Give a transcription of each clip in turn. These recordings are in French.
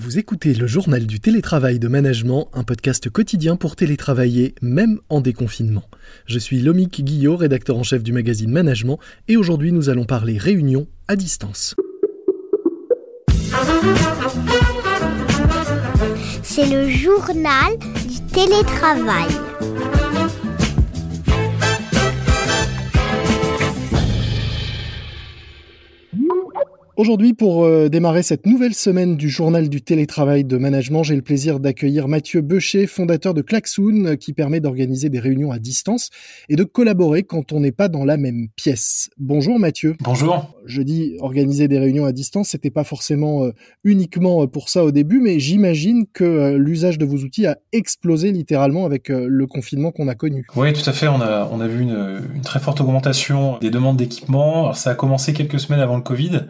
Vous écoutez le journal du télétravail de management, un podcast quotidien pour télétravailler, même en déconfinement. Je suis Lomique Guillot, rédacteur en chef du magazine Management, et aujourd'hui nous allons parler réunion à distance. C'est le journal du télétravail. Aujourd'hui, pour euh, démarrer cette nouvelle semaine du journal du télétravail de management, j'ai le plaisir d'accueillir Mathieu Beucher, fondateur de Klaxoon, euh, qui permet d'organiser des réunions à distance et de collaborer quand on n'est pas dans la même pièce. Bonjour Mathieu. Bonjour. Je dis organiser des réunions à distance, c'était pas forcément euh, uniquement pour ça au début, mais j'imagine que l'usage de vos outils a explosé littéralement avec le confinement qu'on a connu. Oui, tout à fait. On a, on a vu une, une très forte augmentation des demandes d'équipement. Ça a commencé quelques semaines avant le Covid.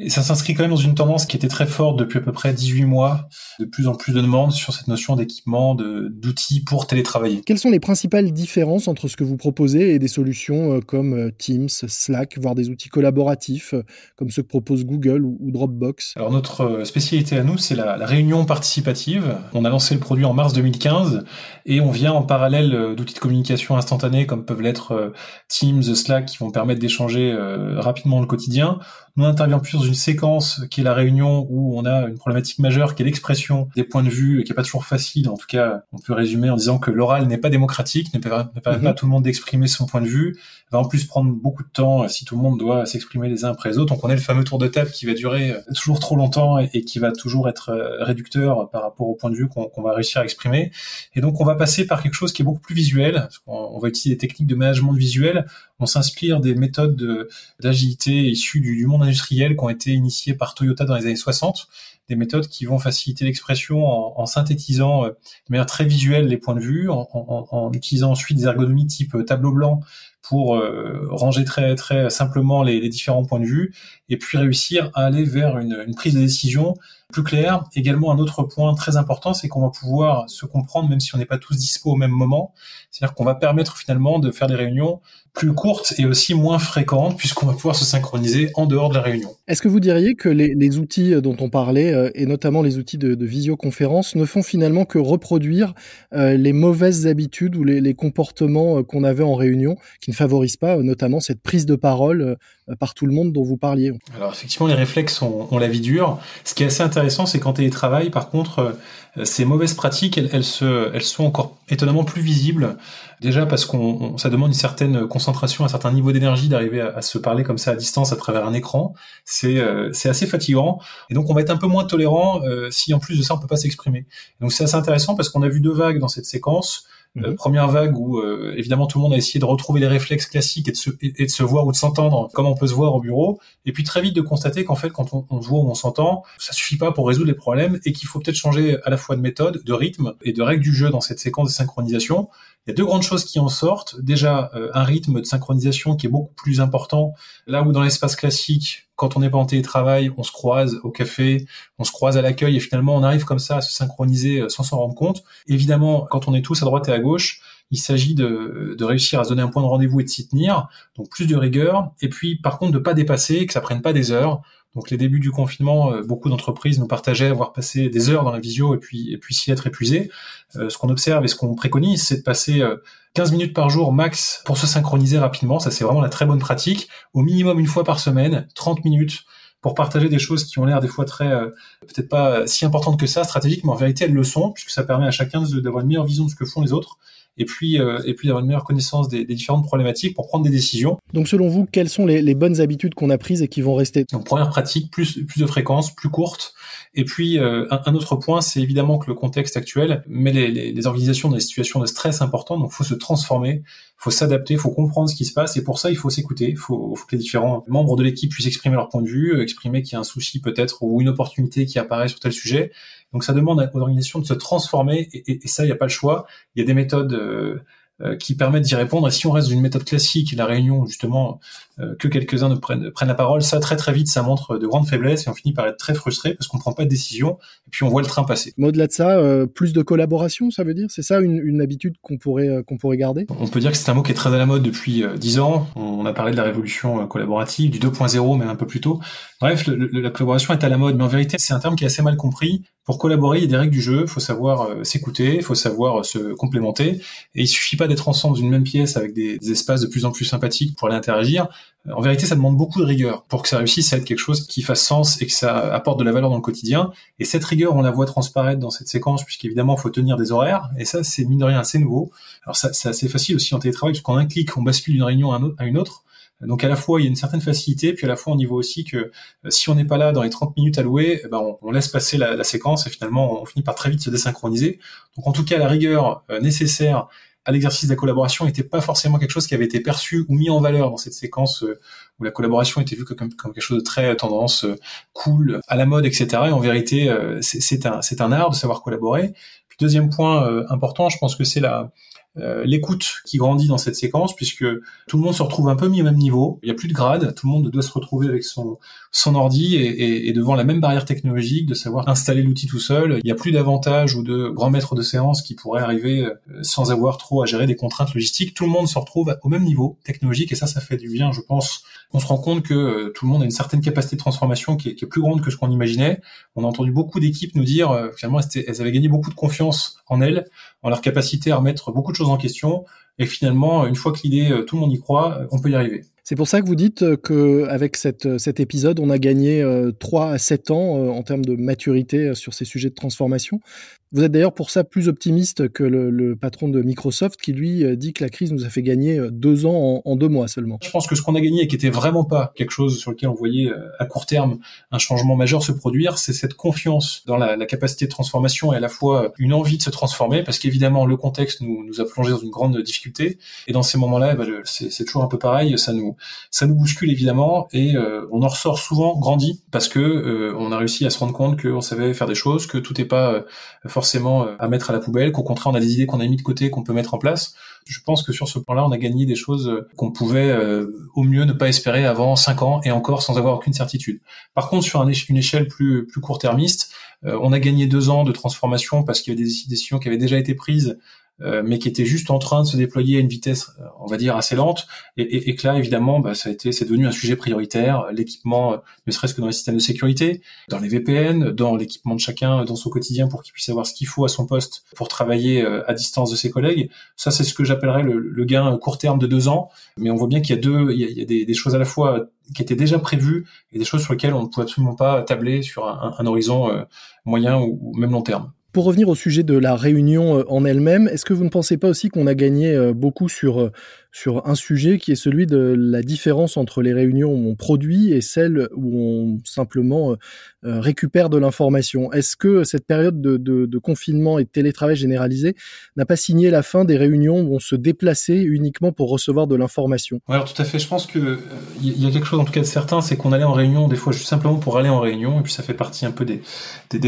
Et ça s'inscrit quand même dans une tendance qui était très forte depuis à peu près 18 mois, de plus en plus de demandes sur cette notion d'équipement, d'outils pour télétravailler. Quelles sont les principales différences entre ce que vous proposez et des solutions euh, comme euh, Teams, Slack, voire des outils collaboratifs euh, comme ceux que propose Google ou, Dropbox? Alors notre spécialité à nous, c'est la, la, réunion participative. On a lancé le produit en mars 2015 et on vient en parallèle d'outils de communication instantanée comme peuvent l'être Teams, Slack, qui vont permettre d'échanger rapidement le quotidien. Nous, on intervient plus dans une séquence qui est la réunion où on a une problématique majeure qui est l'expression des points de vue et qui est pas toujours facile. En tout cas, on peut résumer en disant que l'oral n'est pas démocratique, ne permet, pas à tout le monde d'exprimer son point de vue, va en plus prendre beaucoup de temps si tout le monde doit s'exprimer les uns après les autres. Donc on a le fameux tour de table qui va durer euh, toujours trop longtemps et, qui va toujours être euh, réducteur par rapport au point de vue qu'on va réussir à exprimer. Et donc on va passer par quelque chose qui est beaucoup plus visuel. On, va utiliser des techniques de management visuel. On s'inspire des méthodes d'agilité issues du, monde industriels qui ont été initiés par Toyota dans les années 60, des méthodes qui vont faciliter l'expression en, synthétisant euh, de manière très visuelle les points de vue, en, utilisant ensuite des ergonomies type euh, tableau blanc pour euh, ranger très simplement les, différents points de vue, et puis réussir à aller vers une prise de décision plus claire. Également, un autre point très important, c'est qu'on va pouvoir se comprendre même si on n'est pas tous dispo au même moment. C'est-à-dire qu'on va permettre finalement de faire des réunions plus courtes et aussi moins fréquentes puisqu'on va pouvoir se synchroniser en dehors de la réunion. Est-ce que vous diriez que les, outils dont on parlait, euh, et notamment les outils de, visioconférence, ne font finalement que reproduire euh, les mauvaises habitudes ou les, comportements euh, qu'on avait en réunion, qui ne favorisent pas notamment cette prise de parole par tout le monde dont vous parliez? Alors effectivement, les réflexes ont, la vie dure. Ce qui est assez intéressant, c'est quand télétravail, par contre, ces mauvaises pratiques, elles, elles, sont encore étonnamment plus visibles. Déjà parce qu'on ça demande une certaine concentration, un certain niveau d'énergie d'arriver à, se parler comme ça à distance à travers un écran. C'est euh, assez fatigant et donc on va être un peu moins tolérant euh, si en plus de ça on peut pas s'exprimer. Donc c'est assez intéressant parce qu'on a vu deux vagues dans cette séquence. Euh, mhm. première vague où euh, évidemment tout le monde a essayé de retrouver les réflexes classiques et de se, et de se voir ou de s'entendre comme on peut se voir au bureau, et puis très vite de constater qu'en fait quand on, on, se voit ou on s'entend, ça suffit pas pour résoudre les problèmes et qu'il faut peut-être changer à la fois de méthode, de rythme et de règles du jeu dans cette séquence de synchronisation. Il y a deux grandes choses qui en sortent. Déjà euh, un rythme de synchronisation qui est beaucoup plus important là où dans l'espace classique quand on n'est pas en télétravail, on se croise au café, on se croise à l'accueil et finalement on arrive comme ça à se synchroniser euh, sans s'en rendre compte. Évidemment, quand on est tous à droite et à gauche, il s'agit de, réussir à se donner un point de rendez-vous et de s'y tenir, donc plus de rigueur, et puis par contre de pas dépasser, que ça prenne pas des heures. Donc les débuts du confinement, euh, beaucoup d'entreprises nous partageaient avoir passé des heures dans la visio et puis et puis s'y être épuisé. Euh, ce qu'on observe et ce qu'on préconise, c'est de passer 15 minutes par jour max pour se synchroniser rapidement. Ça c'est vraiment la très bonne pratique. Au minimum une fois par semaine, 30 minutes pour partager des choses qui ont l'air des fois très peut-être pas si importantes que ça stratégiques, mais en vérité elles le sont puisque ça permet à chacun d'avoir une meilleure vision de ce que font les autres et puis euh, et puis d'avoir une meilleure connaissance des, des, différentes problématiques pour prendre des décisions. Donc selon vous, quelles sont les, les bonnes habitudes qu'on a prises et qui vont rester? Donc première pratique, plus plus de fréquences, plus courtes. Et puis euh, un, un, autre point, c'est évidemment que le contexte actuel met les, les, les, organisations dans des situations de stress importantes, donc faut se transformer, faut s'adapter, faut comprendre ce qui se passe, et pour ça il faut s'écouter, il faut, faut, que les différents membres de l'équipe puissent exprimer leur point de vue, exprimer qu'il y a un souci peut-être ou une opportunité qui apparaît sur tel sujet. Donc ça demande aux organisations de se transformer, et, ça il n'y a pas le choix. Il y a des méthodes euh, euh, qui permettent d'y répondre. Et si on reste d'une méthode classique, la réunion justement que quelques-uns ne prennent, prennent la parole, ça très très vite, ça montre de grandes faiblesses et on finit par être très frustré parce qu'on prend pas de décision et puis on voit le train passer. Mais au-delà de ça, euh, plus de collaboration, ça veut dire? C'est ça une, une habitude qu'on pourrait euh, qu'on pourrait garder? On peut dire que c'est un mot qui est très à la mode depuis dix ans. On a parlé de la révolution collaborative, du 2.0 même un peu plus tôt. Bref, la collaboration est à la mode, mais en vérité, c'est un terme qui est assez mal compris. Pour collaborer, il y a des règles du jeu. Il faut savoir s'écouter, il faut savoir se complémenter, et il suffit pas d'être ensemble dans une même pièce avec des, des espaces de plus en plus sympathiques pour aller interagir. En vérité, ça demande beaucoup de rigueur pour que ça réussisse à être quelque chose qui fasse sens et que ça apporte de la valeur dans le quotidien. Et cette rigueur, on la voit transparaître dans cette séquence, puisqu'évidemment, il faut tenir des horaires. Et ça, c'est mine de rien assez nouveau. Alors ça, c'est assez facile aussi en télétravail, parce qu'en un clic, on bascule d'une réunion à une autre. Donc à la fois il y a une certaine facilité, puis à la fois on y voit aussi que euh, si on n'est pas là dans les 30 minutes allouées, eh ben on, laisse passer la, la, séquence et finalement on finit par très vite se désynchroniser. Donc en tout cas la rigueur euh, nécessaire à l'exercice de la collaboration n'était pas forcément quelque chose qui avait été perçu ou mis en valeur dans cette séquence euh, où la collaboration était vue comme, quelque chose de très tendance euh, cool, à la mode, etc. Et en vérité, euh, c'est un, un art de savoir collaborer. Deuxième point important, je pense que c'est la, euh, l'écoute qui grandit dans cette séquence puisque tout le monde se retrouve un peu mis au même niveau. Il n'y a plus de grade, tout le monde doit se retrouver avec son ordi et, et, devant la même barrière technologique de savoir installer l'outil tout seul. Il n'y a plus d'avantages ou de grands maîtres de séance qui pourraient arriver euh, sans avoir trop à gérer des contraintes logistiques. Tout le monde se retrouve au même niveau technologique et ça, ça fait du bien, je pense. On se rend compte que euh, tout le monde a une certaine capacité de transformation qui est, qui est plus grande que ce qu'on imaginait. On a entendu beaucoup d'équipes nous dire finalement elles avaient gagné beaucoup de confiance en elles, en leur capacité à remettre beaucoup de choses en question. Et finalement, une fois que l'idée, euh, tout le monde y croit, euh, on peut y arriver. C'est pour ça que vous dites euh, que avec cet épisode, on a gagné 3 à 7 ans en termes de maturité sur ces sujets de transformation. Vous êtes d'ailleurs pour ça plus optimiste que le, patron de Microsoft qui lui euh, dit que la crise nous a fait gagner euh, deux ans en, deux mois seulement. Je pense que ce qu'on a gagné et qui était vraiment pas quelque chose sur lequel on voyait euh, à court terme un changement majeur se produire, c'est cette confiance dans la, capacité de transformation et à la fois une envie de se transformer parce qu'évidemment le contexte nous, nous a plongé dans une grande difficulté et dans ces moments-là, bah, c'est toujours un peu pareil, ça nous ça nous bouscule évidemment et on en ressort souvent grandi parce que on a réussi à se rendre compte qu'on savait faire des choses, que tout n'est pas forcément euh, à mettre à la poubelle, qu'au contraire on a des idées qu'on a mis de côté, qu'on peut mettre en place. Je pense que sur ce plan-là, on a gagné des choses euh, qu'on pouvait euh, au mieux ne pas espérer avant cinq ans et encore sans avoir aucune certitude. Par contre, sur une échelle plus, plus court-termiste, on a gagné deux ans de transformation parce qu'il y avait des décisions qui avaient déjà été prises mais qui était juste en train de se déployer à une vitesse, euh, on va dire, assez lente, et, et, et que là, évidemment, bah, ça a été, c'est devenu un sujet prioritaire. L'équipement, euh, ne serait-ce que dans les systèmes de sécurité, dans les VPN, dans l'équipement de chacun, dans son quotidien, pour qu'il puisse avoir ce qu'il faut à son poste pour travailler à distance de ses collègues. Ça, c'est ce que j'appellerais le, le, gain court terme de deux ans. Mais on voit bien qu'il y a deux, il y a, des, des, choses à la fois qui étaient déjà prévues et des choses sur lesquelles on ne pouvait absolument pas tabler sur un, un horizon moyen ou même long terme. Pour revenir au sujet de la réunion euh, en elle-même, est-ce que vous ne pensez pas aussi qu'on a gagné euh, beaucoup sur euh, sur un sujet qui est celui de la différence entre les réunions où on produit et celles où on simplement euh, euh, récupère de l'information. Est-ce que cette période de, confinement et de télétravail généralisé n'a pas signé la fin des réunions où on se déplaçait uniquement pour recevoir de l'information? Alors tout à fait, je pense que il euh, y a quelque chose en tout cas de certain, c'est qu'on allait en réunion des fois juste simplement pour aller en réunion, et puis ça fait partie un peu des,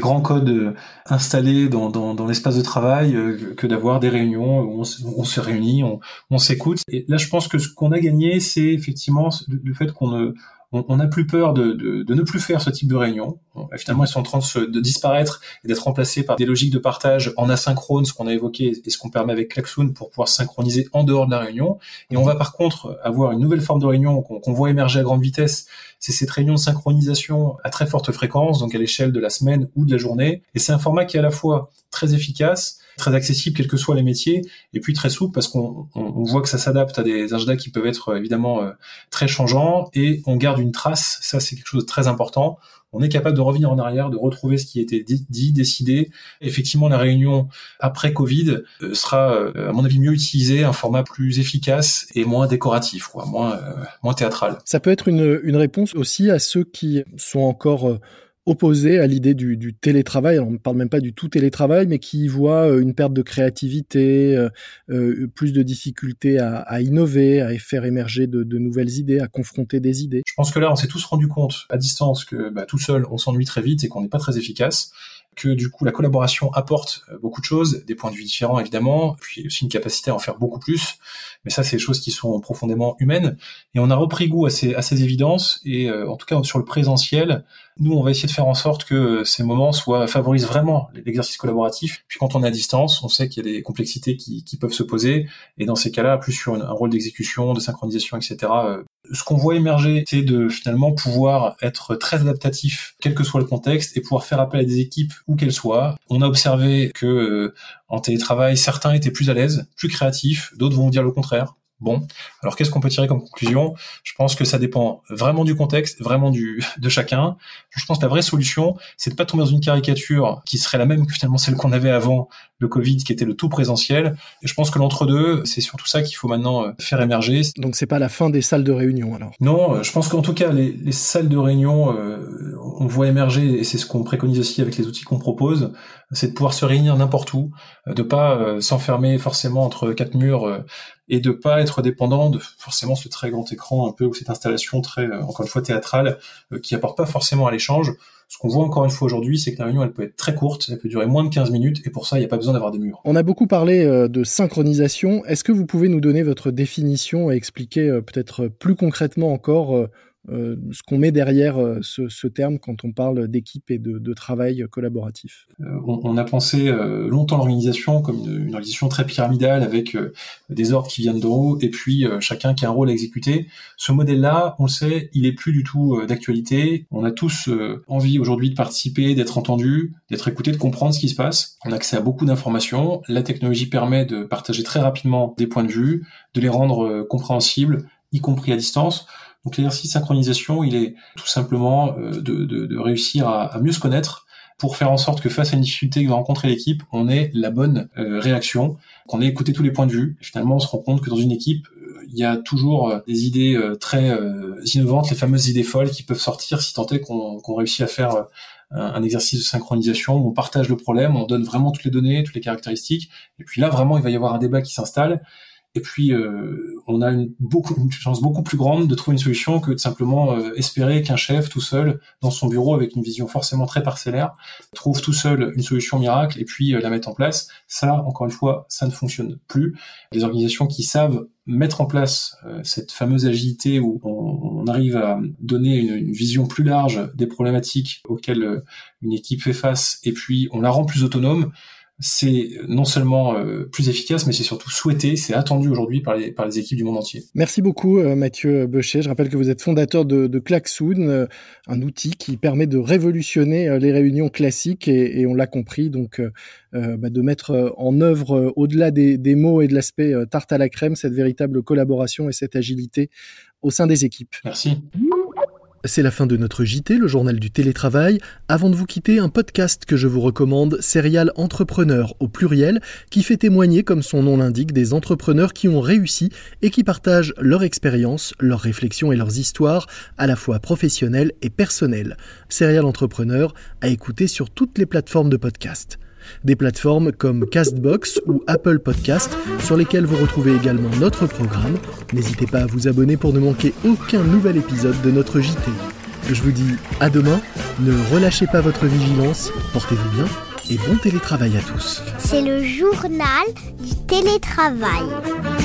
grands codes installés dans, l'espace de travail que d'avoir des réunions où on, se réunit, on s'écoute. Et là, je pense que ce qu'on a gagné, c'est effectivement le fait qu'on ne on n'a plus peur de, de, ne plus faire ce type de réunion. Finalement, elles sont en train de, disparaître et d'être remplacées par des logiques de partage en asynchrone, ce qu'on a évoqué et ce qu'on permet avec Klaxoon pour pouvoir synchroniser en dehors de la réunion. Et on va par contre avoir une nouvelle forme de réunion qu'on voit émerger à grande vitesse. C'est cette réunion de synchronisation à très forte fréquence, donc à l'échelle de la semaine ou de la journée. Et c'est un format qui est à la fois très efficace, très accessible quels que soient les métiers, et puis très souple parce qu'on voit que ça s'adapte à des agendas qui peuvent être évidemment euh, très changeants, et on garde une trace, ça c'est quelque chose de très important. On est capable de revenir en arrière, de retrouver ce qui était dit, décidé. Effectivement, la réunion après Covid euh, sera, euh, à mon avis, mieux utilisée, un format plus efficace et moins décoratif, quoi, moins, moins théâtral. Ça peut être une, une réponse aussi à ceux qui sont encore opposés à l'idée du, télétravail. on ne parle même pas du tout télétravail, mais qui voit une perte de créativité, plus de difficultés à, innover, à faire émerger de, nouvelles idées, à confronter des idées. Je pense que là, on s'est tous rendu compte à distance que bah, tout seul, on s'ennuie très vite et qu'on n'est pas très efficace que du coup la collaboration apporte euh, beaucoup de choses, des points de vue différents évidemment, puis aussi une capacité à en faire beaucoup plus. Mais ça, c'est des choses qui sont profondément humaines. Et on a repris goût à ces, évidences. Et euh, en tout cas sur le présentiel, nous, on va essayer de faire en sorte que ces moments soient favorisent vraiment l'exercice collaboratif. Puis quand on est à distance, on sait qu'il y a des complexités qui peuvent se poser. Et dans ces cas-là, plus sur un rôle d'exécution, de synchronisation, etc., ce qu'on voit émerger, c'est de finalement pouvoir être très adaptatif, quel que soit le contexte, et pouvoir faire appel à des équipes où qu'elles soient. On a observé que euh, en télétravail, certains étaient plus à l'aise, plus créatifs, d'autres vont dire le contraire. Bon, alors qu'est-ce qu'on peut tirer comme conclusion? Je pense que ça dépend vraiment du contexte, vraiment du de chacun. Je pense que la vraie solution, c'est de pas tomber dans une caricature qui serait la même que finalement celle qu'on avait avant le Covid, qui était le tout présentiel. Et je pense que l'entre-deux, c'est surtout ça qu'il faut maintenant euh, faire émerger. Donc c'est pas la fin des salles de réunion alors? Non, euh, je pense qu'en tout cas les, les, salles de réunion, euh, on voit émerger et c'est ce qu'on préconise aussi avec les outils qu'on propose, c'est de pouvoir se réunir n'importe où, de pas s'enfermer forcément entre quatre murs et de pas être dépendant de forcément ce très grand écran un peu ou cette installation très euh, encore une fois théâtrale euh, qui apporte pas forcément à l'échange. Ce qu'on voit encore une fois aujourd'hui, c'est que la réunion elle peut être très courte, elle peut durer moins de 15 minutes et pour ça il n'y a pas besoin d'avoir des murs. On a beaucoup parlé euh, de synchronisation. Est-ce que vous pouvez nous donner votre définition et expliquer peut-être plus concrètement encore euh, ce qu'on met derrière euh, ce, terme quand on parle d'équipe et de, travail collaboratif. Euh, on, a pensé longtemps l'organisation comme une, organisation très pyramidale avec des ordres qui viennent d'en haut et puis chacun qui a un rôle à exécuter. Ce modèle-là, on le sait, il est plus du tout d'actualité. On a tous envie aujourd'hui de participer, d'être entendu, d'être écouté, de comprendre ce qui se passe. On a accès à beaucoup d'informations. La technologie permet de partager très rapidement des points de vue, de les rendre compréhensibles, y compris à distance. Donc l'exercice synchronisation, il est tout simplement euh, de, réussir à, mieux se connaître pour faire en sorte que face à une difficulté que va rencontrer l'équipe, on ait la bonne euh, réaction, qu'on ait écouté tous les points de vue. Et finalement, on se rend compte que dans une équipe, euh, il y a toujours des idées très innovantes, les fameuses idées folles qui peuvent sortir si tant est qu'on réussit à faire un, exercice de synchronisation. Où on partage le problème, on donne vraiment toutes les données, toutes les caractéristiques, et puis là vraiment il va y avoir un débat qui s'installe et puis, euh, on a une, chance beaucoup plus grande de trouver une solution que de simplement euh, espérer qu'un chef tout seul, dans son bureau, avec une vision forcément très parcellaire, trouve tout seul une solution miracle et puis euh, la mette en place. Ça, encore une fois, ça ne fonctionne plus. Les organisations qui savent mettre en place cette fameuse agilité où on, arrive à donner une, vision plus large des problématiques auxquelles une équipe fait face et puis on la rend plus autonome, c'est non seulement euh, plus efficace, mais c'est surtout souhaité, c'est attendu aujourd'hui par les, par les équipes du monde entier. Merci beaucoup euh, Mathieu Beuchet. Je rappelle que vous êtes fondateur de, de Klaxoon, euh, un outil qui permet de révolutionner les réunions classiques et, et on l'a compris, donc bah, de mettre en œuvre, au-delà des, des, mots et de l'aspect tarte à la crème, cette véritable collaboration et cette agilité au sein des équipes. Merci. C'est la fin de notre JT, le journal du télétravail. Avant de vous quitter, un podcast que je vous recommande, Serial Entrepreneur au pluriel, qui fait témoigner, comme son nom l'indique, des entrepreneurs qui ont réussi et qui partagent leur expérience, leurs réflexions et leurs histoires, à la fois professionnelles et personnelles. Serial Entrepreneur à écouter sur toutes les plateformes de podcast. Des plateformes comme Castbox ou Apple Podcast sur lesquelles vous retrouvez également notre programme. N'hésitez pas à vous abonner pour ne manquer aucun nouvel épisode de notre JT. Je vous dis à demain, ne relâchez pas votre vigilance, portez-vous bien et bon télétravail à tous. C'est le journal du télétravail.